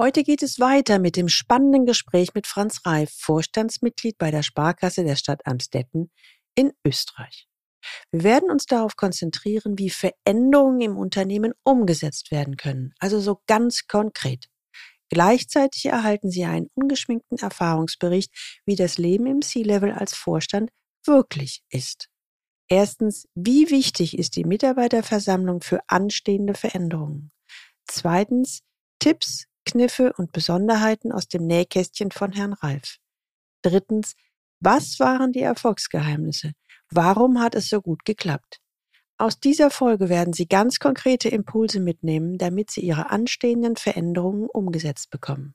Heute geht es weiter mit dem spannenden Gespräch mit Franz Reif, Vorstandsmitglied bei der Sparkasse der Stadt Amstetten in Österreich. Wir werden uns darauf konzentrieren, wie Veränderungen im Unternehmen umgesetzt werden können, also so ganz konkret. Gleichzeitig erhalten Sie einen ungeschminkten Erfahrungsbericht, wie das Leben im C-Level als Vorstand wirklich ist. Erstens, wie wichtig ist die Mitarbeiterversammlung für anstehende Veränderungen? Zweitens, Tipps, Kniffe und Besonderheiten aus dem Nähkästchen von Herrn Ralf. Drittens, was waren die Erfolgsgeheimnisse? Warum hat es so gut geklappt? Aus dieser Folge werden Sie ganz konkrete Impulse mitnehmen, damit Sie Ihre anstehenden Veränderungen umgesetzt bekommen.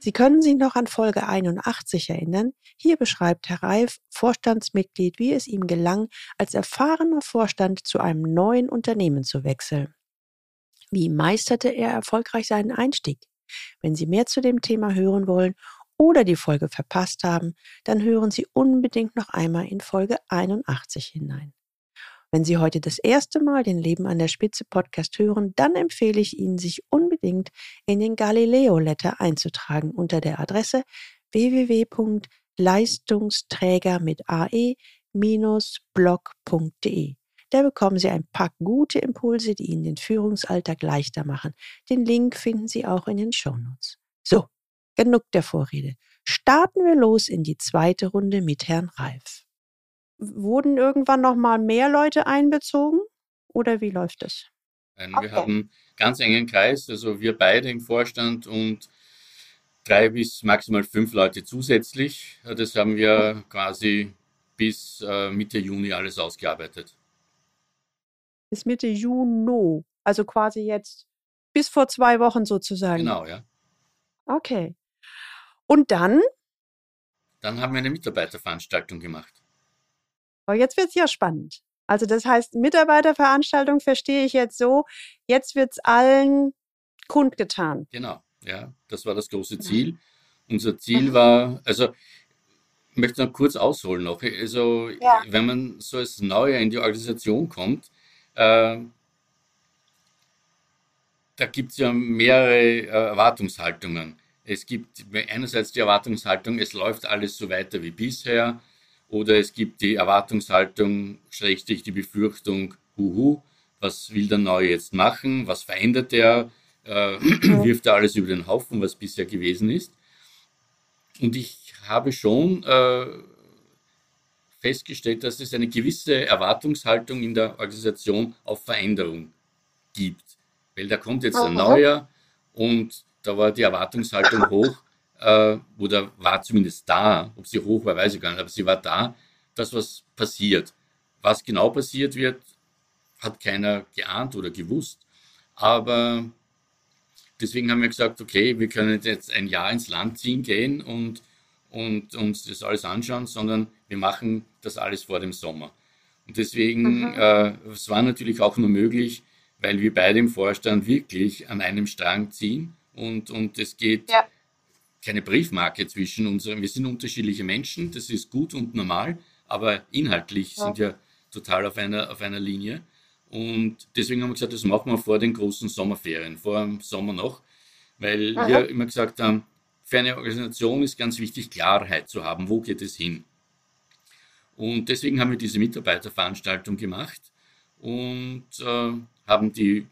Sie können sich noch an Folge 81 erinnern. Hier beschreibt Herr Reif, Vorstandsmitglied, wie es ihm gelang, als erfahrener Vorstand zu einem neuen Unternehmen zu wechseln. Wie meisterte er erfolgreich seinen Einstieg? Wenn Sie mehr zu dem Thema hören wollen oder die Folge verpasst haben, dann hören Sie unbedingt noch einmal in Folge 81 hinein. Wenn Sie heute das erste Mal den Leben an der Spitze Podcast hören, dann empfehle ich Ihnen, sich unbedingt in den Galileo Letter einzutragen unter der Adresse www.leistungsträger mit ae-blog.de. Da bekommen Sie ein paar gute Impulse, die Ihnen den Führungsalltag leichter machen. Den Link finden Sie auch in den Shownotes. So, genug der Vorrede. Starten wir los in die zweite Runde mit Herrn Ralf. Wurden irgendwann noch mal mehr Leute einbezogen oder wie läuft es? Okay. Wir haben ganz engen Kreis, also wir beide im Vorstand und drei bis maximal fünf Leute zusätzlich. Das haben wir quasi bis äh, Mitte Juni alles ausgearbeitet. Bis Mitte Juni, also quasi jetzt bis vor zwei Wochen sozusagen. Genau, ja. Okay. Und dann? Dann haben wir eine Mitarbeiterveranstaltung gemacht. Aber jetzt wird es ja spannend. Also das heißt, Mitarbeiterveranstaltung verstehe ich jetzt so, jetzt wird es allen kundgetan. Genau, ja, das war das große Ziel. Unser Ziel mhm. war, also ich möchte noch kurz ausholen noch. Also ja. wenn man so als Neuer in die Organisation kommt, äh, da gibt es ja mehrere äh, Erwartungshaltungen. Es gibt einerseits die Erwartungshaltung, es läuft alles so weiter wie bisher. Oder es gibt die Erwartungshaltung, schrägstrich die Befürchtung, huhu, was will der Neue jetzt machen? Was verändert er? Äh, wirft er alles über den Haufen, was bisher gewesen ist? Und ich habe schon äh, festgestellt, dass es eine gewisse Erwartungshaltung in der Organisation auf Veränderung gibt. Weil da kommt jetzt ein neuer und da war die Erwartungshaltung hoch, äh, oder war zumindest da, ob sie hoch war, weiß ich gar nicht, aber sie war da, dass was passiert. Was genau passiert wird, hat keiner geahnt oder gewusst. Aber deswegen haben wir gesagt, okay, wir können jetzt ein Jahr ins Land ziehen gehen und, und uns das alles anschauen, sondern wir machen das alles vor dem Sommer. Und deswegen, mhm. äh, es war natürlich auch nur möglich, weil wir beide im Vorstand wirklich an einem Strang ziehen und, und es geht ja keine Briefmarke zwischen unseren, wir sind unterschiedliche Menschen, das ist gut und normal, aber inhaltlich ja. sind wir total auf einer, auf einer Linie. Und deswegen haben wir gesagt, das machen wir vor den großen Sommerferien, vor dem Sommer noch, weil Aha. wir immer gesagt haben, für eine Organisation ist ganz wichtig, Klarheit zu haben, wo geht es hin. Und deswegen haben wir diese Mitarbeiterveranstaltung gemacht und äh, haben die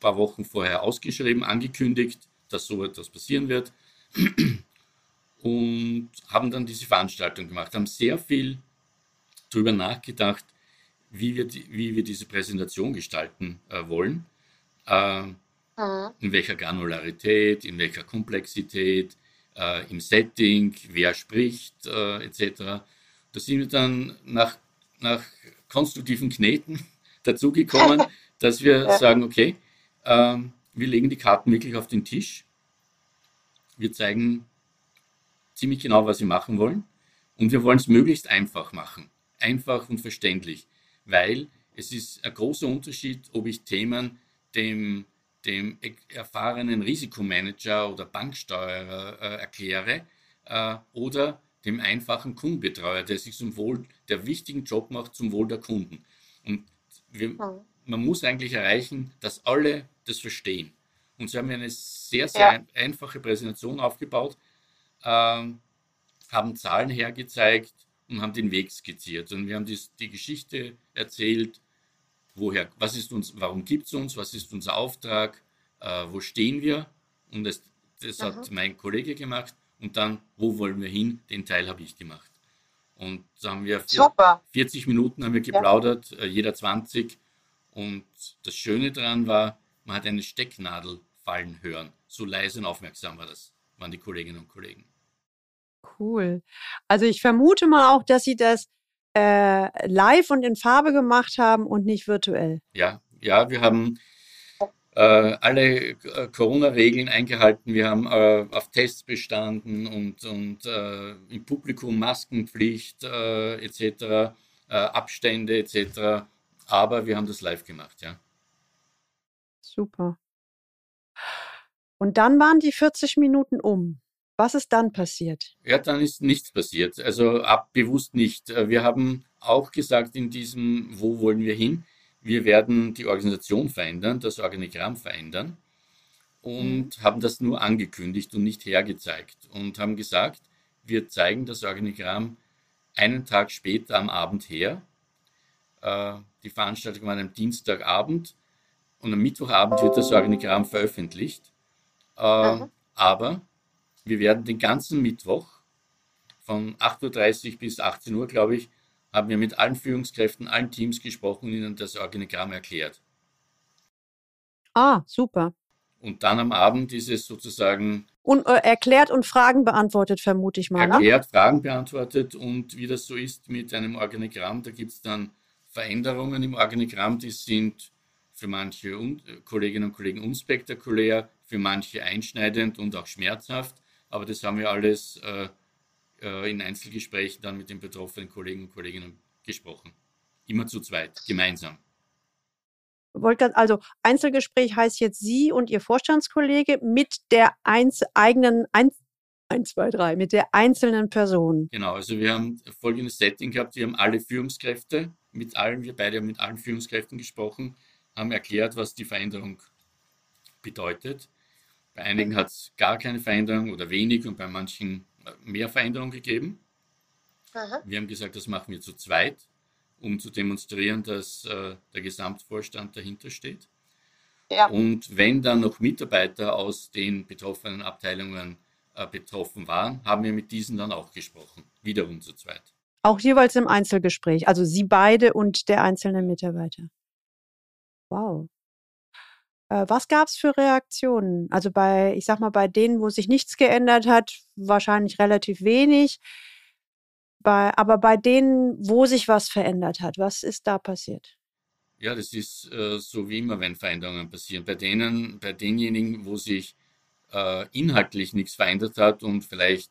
paar Wochen vorher ausgeschrieben, angekündigt, dass so etwas passieren wird und haben dann diese Veranstaltung gemacht, haben sehr viel darüber nachgedacht, wie wir, die, wie wir diese Präsentation gestalten äh, wollen, äh, mhm. in welcher Granularität, in welcher Komplexität, äh, im Setting, wer spricht, äh, etc. Da sind wir dann nach, nach konstruktiven Kneten dazugekommen, dass wir ja. sagen, okay, ähm, wir legen die Karten wirklich auf den Tisch wir zeigen ziemlich genau, was wir machen wollen Und wir wollen es möglichst einfach machen. Einfach und verständlich. Weil es ist ein großer Unterschied, ob ich Themen dem, dem erfahrenen Risikomanager oder Banksteuerer äh, erkläre äh, oder dem einfachen Kundenbetreuer, der sich zum Wohl, der wichtigen Job macht zum Wohl der Kunden. Und wir, man muss eigentlich erreichen, dass alle das verstehen. Und sie haben eine sehr, sehr ja. einfache Präsentation aufgebaut, ähm, haben Zahlen hergezeigt und haben den Weg skizziert. Und wir haben die, die Geschichte erzählt, woher, was ist uns, warum gibt es uns, was ist unser Auftrag, äh, wo stehen wir. Und das, das hat mein Kollege gemacht. Und dann, wo wollen wir hin, den Teil habe ich gemacht. Und da haben wir Super. 40 Minuten haben wir geplaudert, ja. Äh, jeder 20. Und das Schöne daran war, man hat eine Stecknadel fallen hören. So leise und aufmerksam war das, waren die Kolleginnen und Kollegen. Cool. Also ich vermute mal auch, dass Sie das äh, live und in Farbe gemacht haben und nicht virtuell. Ja, ja, wir haben äh, alle äh, Corona-Regeln eingehalten. Wir haben äh, auf Tests bestanden und, und äh, im Publikum Maskenpflicht äh, etc., Abstände etc. Aber wir haben das live gemacht, ja. Super. Und dann waren die 40 Minuten um. Was ist dann passiert? Ja, dann ist nichts passiert. Also ab, bewusst nicht. Äh, wir haben auch gesagt in diesem, wo wollen wir hin? Wir werden die Organisation verändern, das Organigramm verändern und mhm. haben das nur angekündigt und nicht hergezeigt und haben gesagt, wir zeigen das Organigramm einen Tag später am Abend her. Äh, die Veranstaltung war am Dienstagabend und am Mittwochabend wird das Organigramm veröffentlicht. Äh. Aber wir werden den ganzen Mittwoch von 8.30 Uhr bis 18 Uhr, glaube ich, haben wir mit allen Führungskräften, allen Teams gesprochen und ihnen das Organigramm erklärt. Ah, super. Und dann am Abend ist es sozusagen. Und äh, erklärt und Fragen beantwortet, vermute ich mal. Ne? Erklärt, ne? Fragen beantwortet und wie das so ist mit einem Organigramm, da gibt es dann Veränderungen im Organigramm, die sind für manche Kolleginnen und Kollegen unspektakulär, für manche einschneidend und auch schmerzhaft. Aber das haben wir alles äh, äh, in Einzelgesprächen dann mit den betroffenen Kollegen und Kolleginnen gesprochen. Immer zu zweit, gemeinsam. Also Einzelgespräch heißt jetzt Sie und Ihr Vorstandskollege mit der Einz eigenen ein, 1, 2, 3, mit der einzelnen Person. Genau, also wir haben folgendes Setting gehabt, wir haben alle Führungskräfte, mit allen, wir beide haben mit allen Führungskräften gesprochen, haben erklärt, was die Veränderung bedeutet. Bei einigen hat es gar keine Veränderung oder wenig und bei manchen äh, mehr Veränderung gegeben. Aha. Wir haben gesagt, das machen wir zu zweit, um zu demonstrieren, dass äh, der Gesamtvorstand dahinter steht. Ja. Und wenn dann noch Mitarbeiter aus den betroffenen Abteilungen äh, betroffen waren, haben wir mit diesen dann auch gesprochen, wiederum zu zweit. Auch jeweils im Einzelgespräch, also Sie beide und der einzelne Mitarbeiter. Wow. Äh, was gab es für Reaktionen? Also bei, ich sag mal, bei denen, wo sich nichts geändert hat, wahrscheinlich relativ wenig. Bei, aber bei denen, wo sich was verändert hat, was ist da passiert? Ja, das ist äh, so wie immer, wenn Veränderungen passieren. Bei denen, bei denjenigen, wo sich äh, inhaltlich nichts verändert hat und vielleicht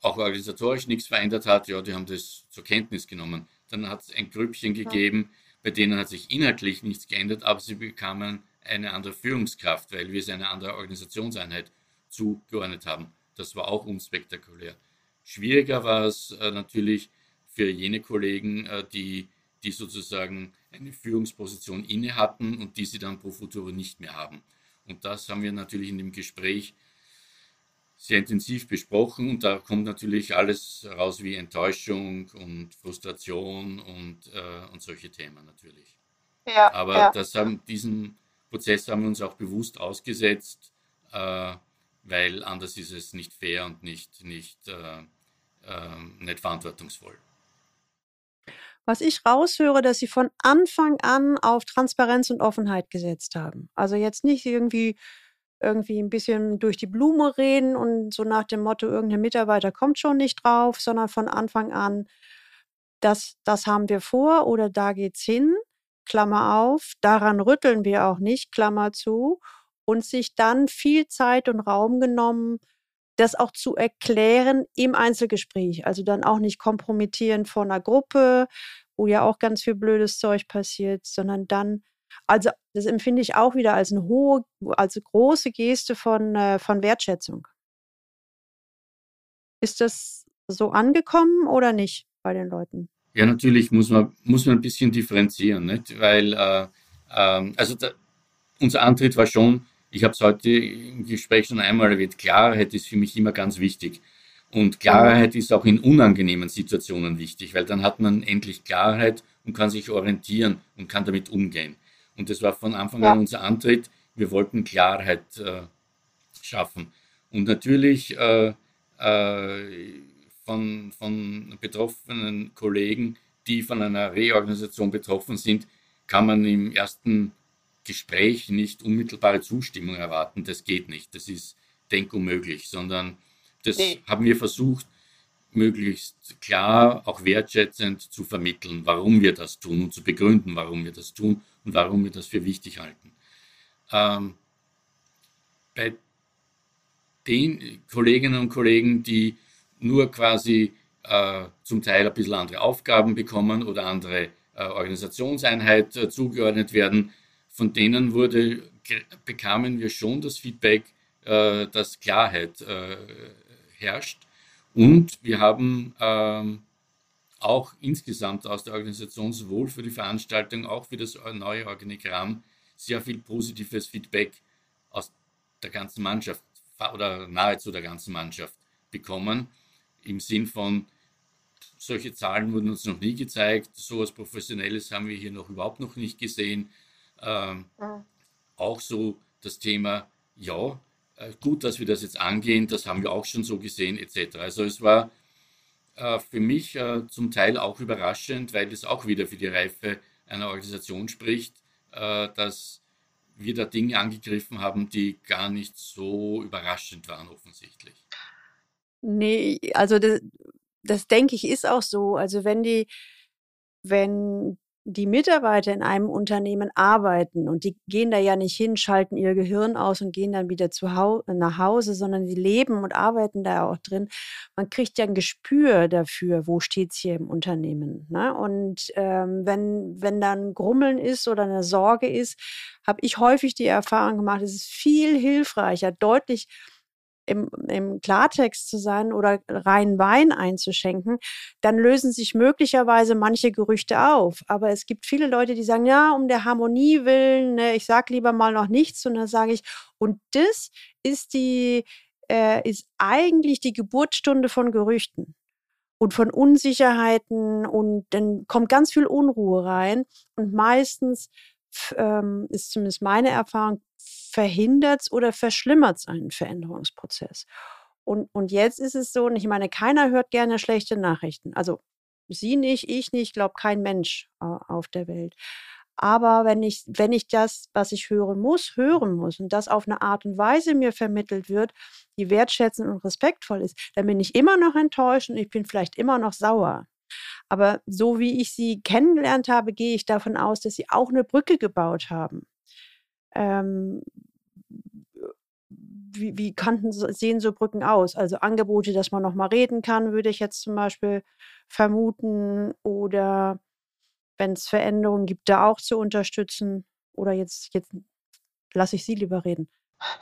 auch organisatorisch nichts verändert hat, ja, die haben das zur Kenntnis genommen. Dann hat es ein Grüppchen gegeben, ja. Bei denen hat sich inhaltlich nichts geändert, aber sie bekamen eine andere Führungskraft, weil wir es eine andere Organisationseinheit zugeordnet haben. Das war auch unspektakulär. Schwieriger war es äh, natürlich für jene Kollegen, äh, die, die sozusagen eine Führungsposition inne hatten und die sie dann pro futuro nicht mehr haben. Und das haben wir natürlich in dem Gespräch sehr intensiv besprochen und da kommt natürlich alles raus wie Enttäuschung und Frustration und, äh, und solche Themen natürlich. Ja, Aber ja. das haben diesen Prozess haben wir uns auch bewusst ausgesetzt, äh, weil anders ist es nicht fair und nicht, nicht, äh, äh, nicht verantwortungsvoll. Was ich raushöre, dass Sie von Anfang an auf Transparenz und Offenheit gesetzt haben. Also jetzt nicht irgendwie irgendwie ein bisschen durch die Blume reden und so nach dem Motto, irgendein Mitarbeiter kommt schon nicht drauf, sondern von Anfang an, das, das haben wir vor oder da geht's hin. Klammer auf, daran rütteln wir auch nicht, Klammer zu, und sich dann viel Zeit und Raum genommen, das auch zu erklären im Einzelgespräch. Also dann auch nicht kompromittieren vor einer Gruppe, wo ja auch ganz viel blödes Zeug passiert, sondern dann, also das empfinde ich auch wieder als eine hohe, als eine große Geste von, äh, von Wertschätzung. Ist das so angekommen oder nicht bei den Leuten? Ja, natürlich muss man, muss man ein bisschen differenzieren, nicht? weil äh, äh, also da, unser Antritt war schon, ich habe es heute im Gespräch schon einmal erwähnt, Klarheit ist für mich immer ganz wichtig. Und Klarheit ist auch in unangenehmen Situationen wichtig, weil dann hat man endlich Klarheit und kann sich orientieren und kann damit umgehen. Und das war von Anfang ja. an unser Antritt. Wir wollten Klarheit äh, schaffen. Und natürlich äh, äh, von, von betroffenen Kollegen, die von einer Reorganisation betroffen sind, kann man im ersten Gespräch nicht unmittelbare Zustimmung erwarten. Das geht nicht. Das ist denkunmöglich, sondern das nee. haben wir versucht, möglichst klar, auch wertschätzend zu vermitteln, warum wir das tun und zu begründen, warum wir das tun und warum wir das für wichtig halten. Ähm, bei den Kolleginnen und Kollegen, die nur quasi äh, zum Teil ein bisschen andere Aufgaben bekommen oder andere äh, Organisationseinheit äh, zugeordnet werden. Von denen wurde, bekamen wir schon das Feedback, äh, dass Klarheit äh, herrscht. Und wir haben ähm, auch insgesamt aus der Organisation sowohl für die Veranstaltung, auch für das neue Organigramm sehr viel positives Feedback aus der ganzen Mannschaft oder nahezu der ganzen Mannschaft bekommen im Sinn von, solche Zahlen wurden uns noch nie gezeigt, so etwas Professionelles haben wir hier noch überhaupt noch nicht gesehen. Ähm, ja. Auch so das Thema, ja, äh, gut, dass wir das jetzt angehen, das haben wir auch schon so gesehen, etc. Also es war äh, für mich äh, zum Teil auch überraschend, weil es auch wieder für die Reife einer Organisation spricht, äh, dass wir da Dinge angegriffen haben, die gar nicht so überraschend waren offensichtlich. Nee, also das, das denke ich ist auch so. Also wenn die, wenn die Mitarbeiter in einem Unternehmen arbeiten und die gehen da ja nicht hin, schalten ihr Gehirn aus und gehen dann wieder zu Hau nach Hause, sondern die leben und arbeiten da auch drin. Man kriegt ja ein Gespür dafür, wo steht's hier im Unternehmen. Ne? Und ähm, wenn, wenn dann Grummeln ist oder eine Sorge ist, habe ich häufig die Erfahrung gemacht, es ist viel hilfreicher, deutlich im, im Klartext zu sein oder rein Wein einzuschenken, dann lösen sich möglicherweise manche Gerüchte auf. Aber es gibt viele Leute, die sagen, ja, um der Harmonie willen, ne, ich sag lieber mal noch nichts. Und dann sage ich, und das ist die, äh, ist eigentlich die Geburtsstunde von Gerüchten und von Unsicherheiten und dann kommt ganz viel Unruhe rein und meistens ähm, ist zumindest meine Erfahrung, verhindert es oder verschlimmert es einen Veränderungsprozess. Und, und jetzt ist es so, und ich meine, keiner hört gerne schlechte Nachrichten. Also Sie nicht, ich nicht, glaube kein Mensch äh, auf der Welt. Aber wenn ich, wenn ich das, was ich hören muss, hören muss und das auf eine Art und Weise mir vermittelt wird, die wertschätzend und respektvoll ist, dann bin ich immer noch enttäuscht und ich bin vielleicht immer noch sauer. Aber so wie ich sie kennengelernt habe, gehe ich davon aus, dass sie auch eine Brücke gebaut haben ähm, wie, wie kannten, sehen so Brücken aus? Also Angebote, dass man noch mal reden kann, würde ich jetzt zum Beispiel vermuten. Oder wenn es Veränderungen gibt, da auch zu unterstützen. Oder jetzt, jetzt lasse ich Sie lieber reden.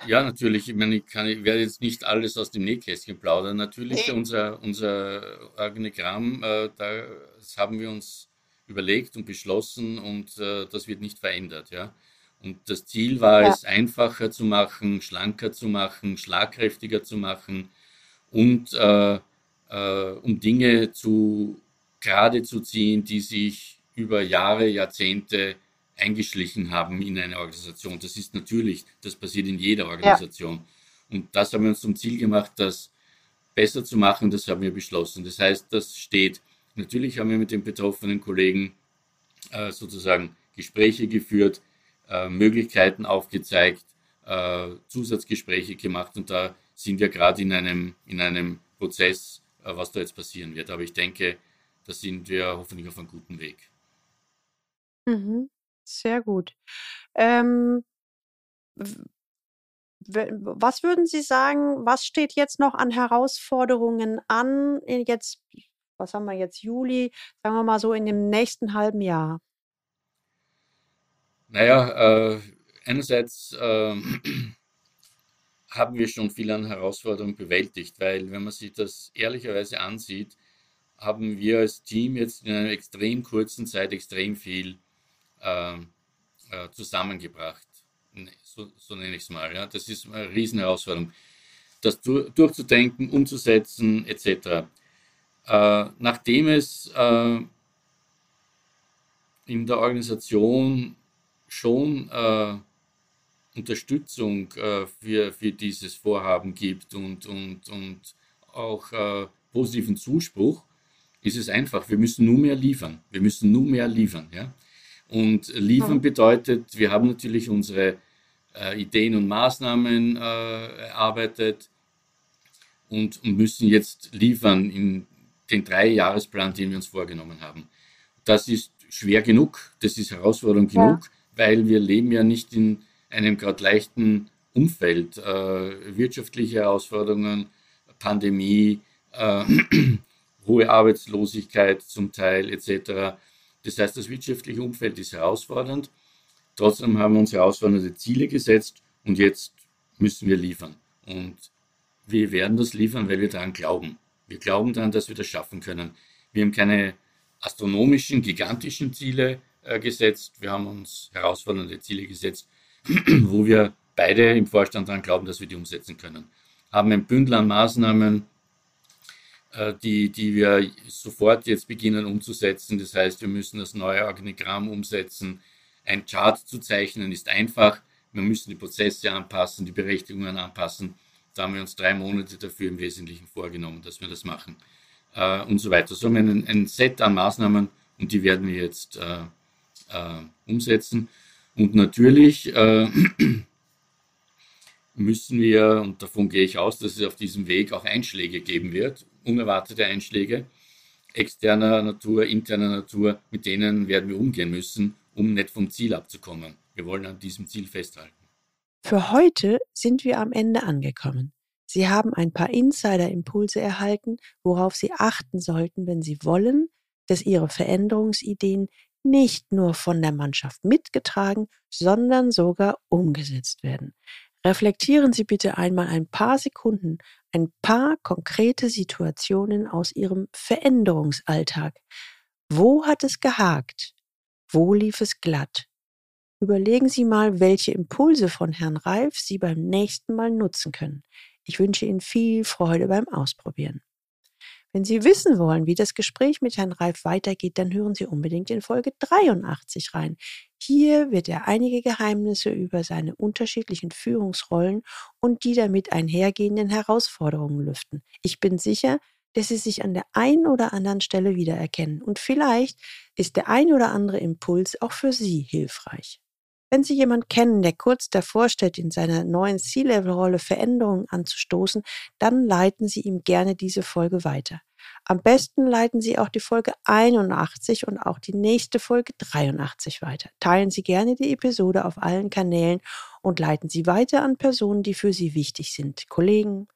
Ja, natürlich. Ich meine, ich, kann, ich werde jetzt nicht alles aus dem Nähkästchen plaudern. Natürlich, nee. unser, unser Organigramm, äh, das haben wir uns überlegt und beschlossen und äh, das wird nicht verändert. Ja. Und das Ziel war ja. es, einfacher zu machen, schlanker zu machen, schlagkräftiger zu machen und äh, äh, um Dinge zu gerade zu ziehen, die sich über Jahre, Jahrzehnte eingeschlichen haben in eine Organisation. Das ist natürlich, das passiert in jeder Organisation. Ja. Und das haben wir uns zum Ziel gemacht, das besser zu machen, das haben wir beschlossen. Das heißt, das steht. Natürlich haben wir mit den betroffenen Kollegen äh, sozusagen Gespräche geführt, äh, Möglichkeiten aufgezeigt, äh, Zusatzgespräche gemacht und da sind wir gerade in einem, in einem Prozess, äh, was da jetzt passieren wird. Aber ich denke, da sind wir hoffentlich auf einem guten Weg. Mhm. Sehr gut. Ähm, was würden Sie sagen, was steht jetzt noch an Herausforderungen an? Jetzt, was haben wir jetzt, Juli, sagen wir mal so in dem nächsten halben Jahr? Naja, äh, einerseits äh, haben wir schon viele an Herausforderungen bewältigt, weil wenn man sich das ehrlicherweise ansieht, haben wir als Team jetzt in einer extrem kurzen Zeit extrem viel äh, äh, zusammengebracht. So, so, nenne ich es mal. Ja. Das ist eine Riesenherausforderung. Das du, durchzudenken, umzusetzen, etc. Äh, nachdem es äh, in der Organisation schon äh, Unterstützung äh, für, für dieses Vorhaben gibt und, und, und auch positiven Zuspruch, ist es einfach. Wir müssen nur mehr liefern. Wir müssen nur mehr liefern. Ja? Und liefern bedeutet, wir haben natürlich unsere äh, Ideen und Maßnahmen äh, erarbeitet und, und, müssen jetzt liefern in den drei Jahresplan, den wir uns vorgenommen haben. Das ist schwer genug, das ist Herausforderung ja. genug, weil wir leben ja nicht in einem gerade leichten Umfeld. Äh, wirtschaftliche Herausforderungen, Pandemie, äh, hohe Arbeitslosigkeit zum Teil etc. Das heißt, das wirtschaftliche Umfeld ist herausfordernd. Trotzdem haben wir uns herausfordernde Ziele gesetzt und jetzt müssen wir liefern. Und wir werden das liefern, weil wir daran glauben. Wir glauben daran, dass wir das schaffen können. Wir haben keine astronomischen, gigantischen Ziele äh, gesetzt. Wir haben uns herausfordernde Ziele gesetzt, wo wir beide im Vorstand daran glauben, dass wir die umsetzen können. Haben ein Bündel an Maßnahmen die, die wir sofort jetzt beginnen umzusetzen. Das heißt, wir müssen das neue Organigramm umsetzen. Ein Chart zu zeichnen ist einfach. Wir müssen die Prozesse anpassen, die Berechtigungen anpassen. Da haben wir uns drei Monate dafür im Wesentlichen vorgenommen, dass wir das machen. Äh, und so weiter. So haben wir ein, ein, Set an Maßnahmen und die werden wir jetzt äh, äh, umsetzen. Und natürlich äh, müssen wir, und davon gehe ich aus, dass es auf diesem Weg auch Einschläge geben wird, unerwartete Einschläge externer Natur, interner Natur, mit denen werden wir umgehen müssen, um nicht vom Ziel abzukommen. Wir wollen an diesem Ziel festhalten. Für heute sind wir am Ende angekommen. Sie haben ein paar Insider-Impulse erhalten, worauf Sie achten sollten, wenn Sie wollen, dass Ihre Veränderungsideen nicht nur von der Mannschaft mitgetragen, sondern sogar umgesetzt werden. Reflektieren Sie bitte einmal ein paar Sekunden ein paar konkrete Situationen aus Ihrem Veränderungsalltag. Wo hat es gehakt? Wo lief es glatt? Überlegen Sie mal, welche Impulse von Herrn Reif Sie beim nächsten Mal nutzen können. Ich wünsche Ihnen viel Freude beim Ausprobieren. Wenn Sie wissen wollen, wie das Gespräch mit Herrn Reif weitergeht, dann hören Sie unbedingt in Folge 83 rein. Hier wird er einige Geheimnisse über seine unterschiedlichen Führungsrollen und die damit einhergehenden Herausforderungen lüften. Ich bin sicher, dass Sie sich an der einen oder anderen Stelle wiedererkennen und vielleicht ist der ein oder andere Impuls auch für Sie hilfreich. Wenn Sie jemanden kennen, der kurz davor steht, in seiner neuen C-Level-Rolle Veränderungen anzustoßen, dann leiten Sie ihm gerne diese Folge weiter. Am besten leiten Sie auch die Folge 81 und auch die nächste Folge 83 weiter. Teilen Sie gerne die Episode auf allen Kanälen und leiten Sie weiter an Personen, die für Sie wichtig sind, Kollegen,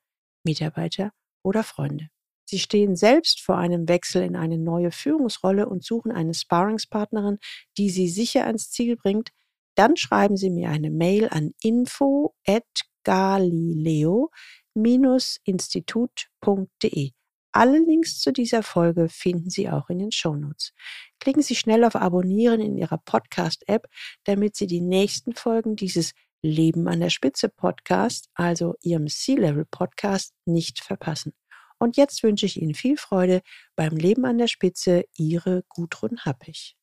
Mitarbeiter oder Freunde. Sie stehen selbst vor einem Wechsel in eine neue Führungsrolle und suchen eine Sparringspartnerin, die Sie sicher ans Ziel bringt, dann schreiben Sie mir eine Mail an info at galileo-institut.de. Alle Links zu dieser Folge finden Sie auch in den Shownotes. Klicken Sie schnell auf Abonnieren in Ihrer Podcast-App, damit Sie die nächsten Folgen dieses Leben an der Spitze Podcast, also Ihrem C-Level Podcast, nicht verpassen. Und jetzt wünsche ich Ihnen viel Freude beim Leben an der Spitze, Ihre Gudrun Happig.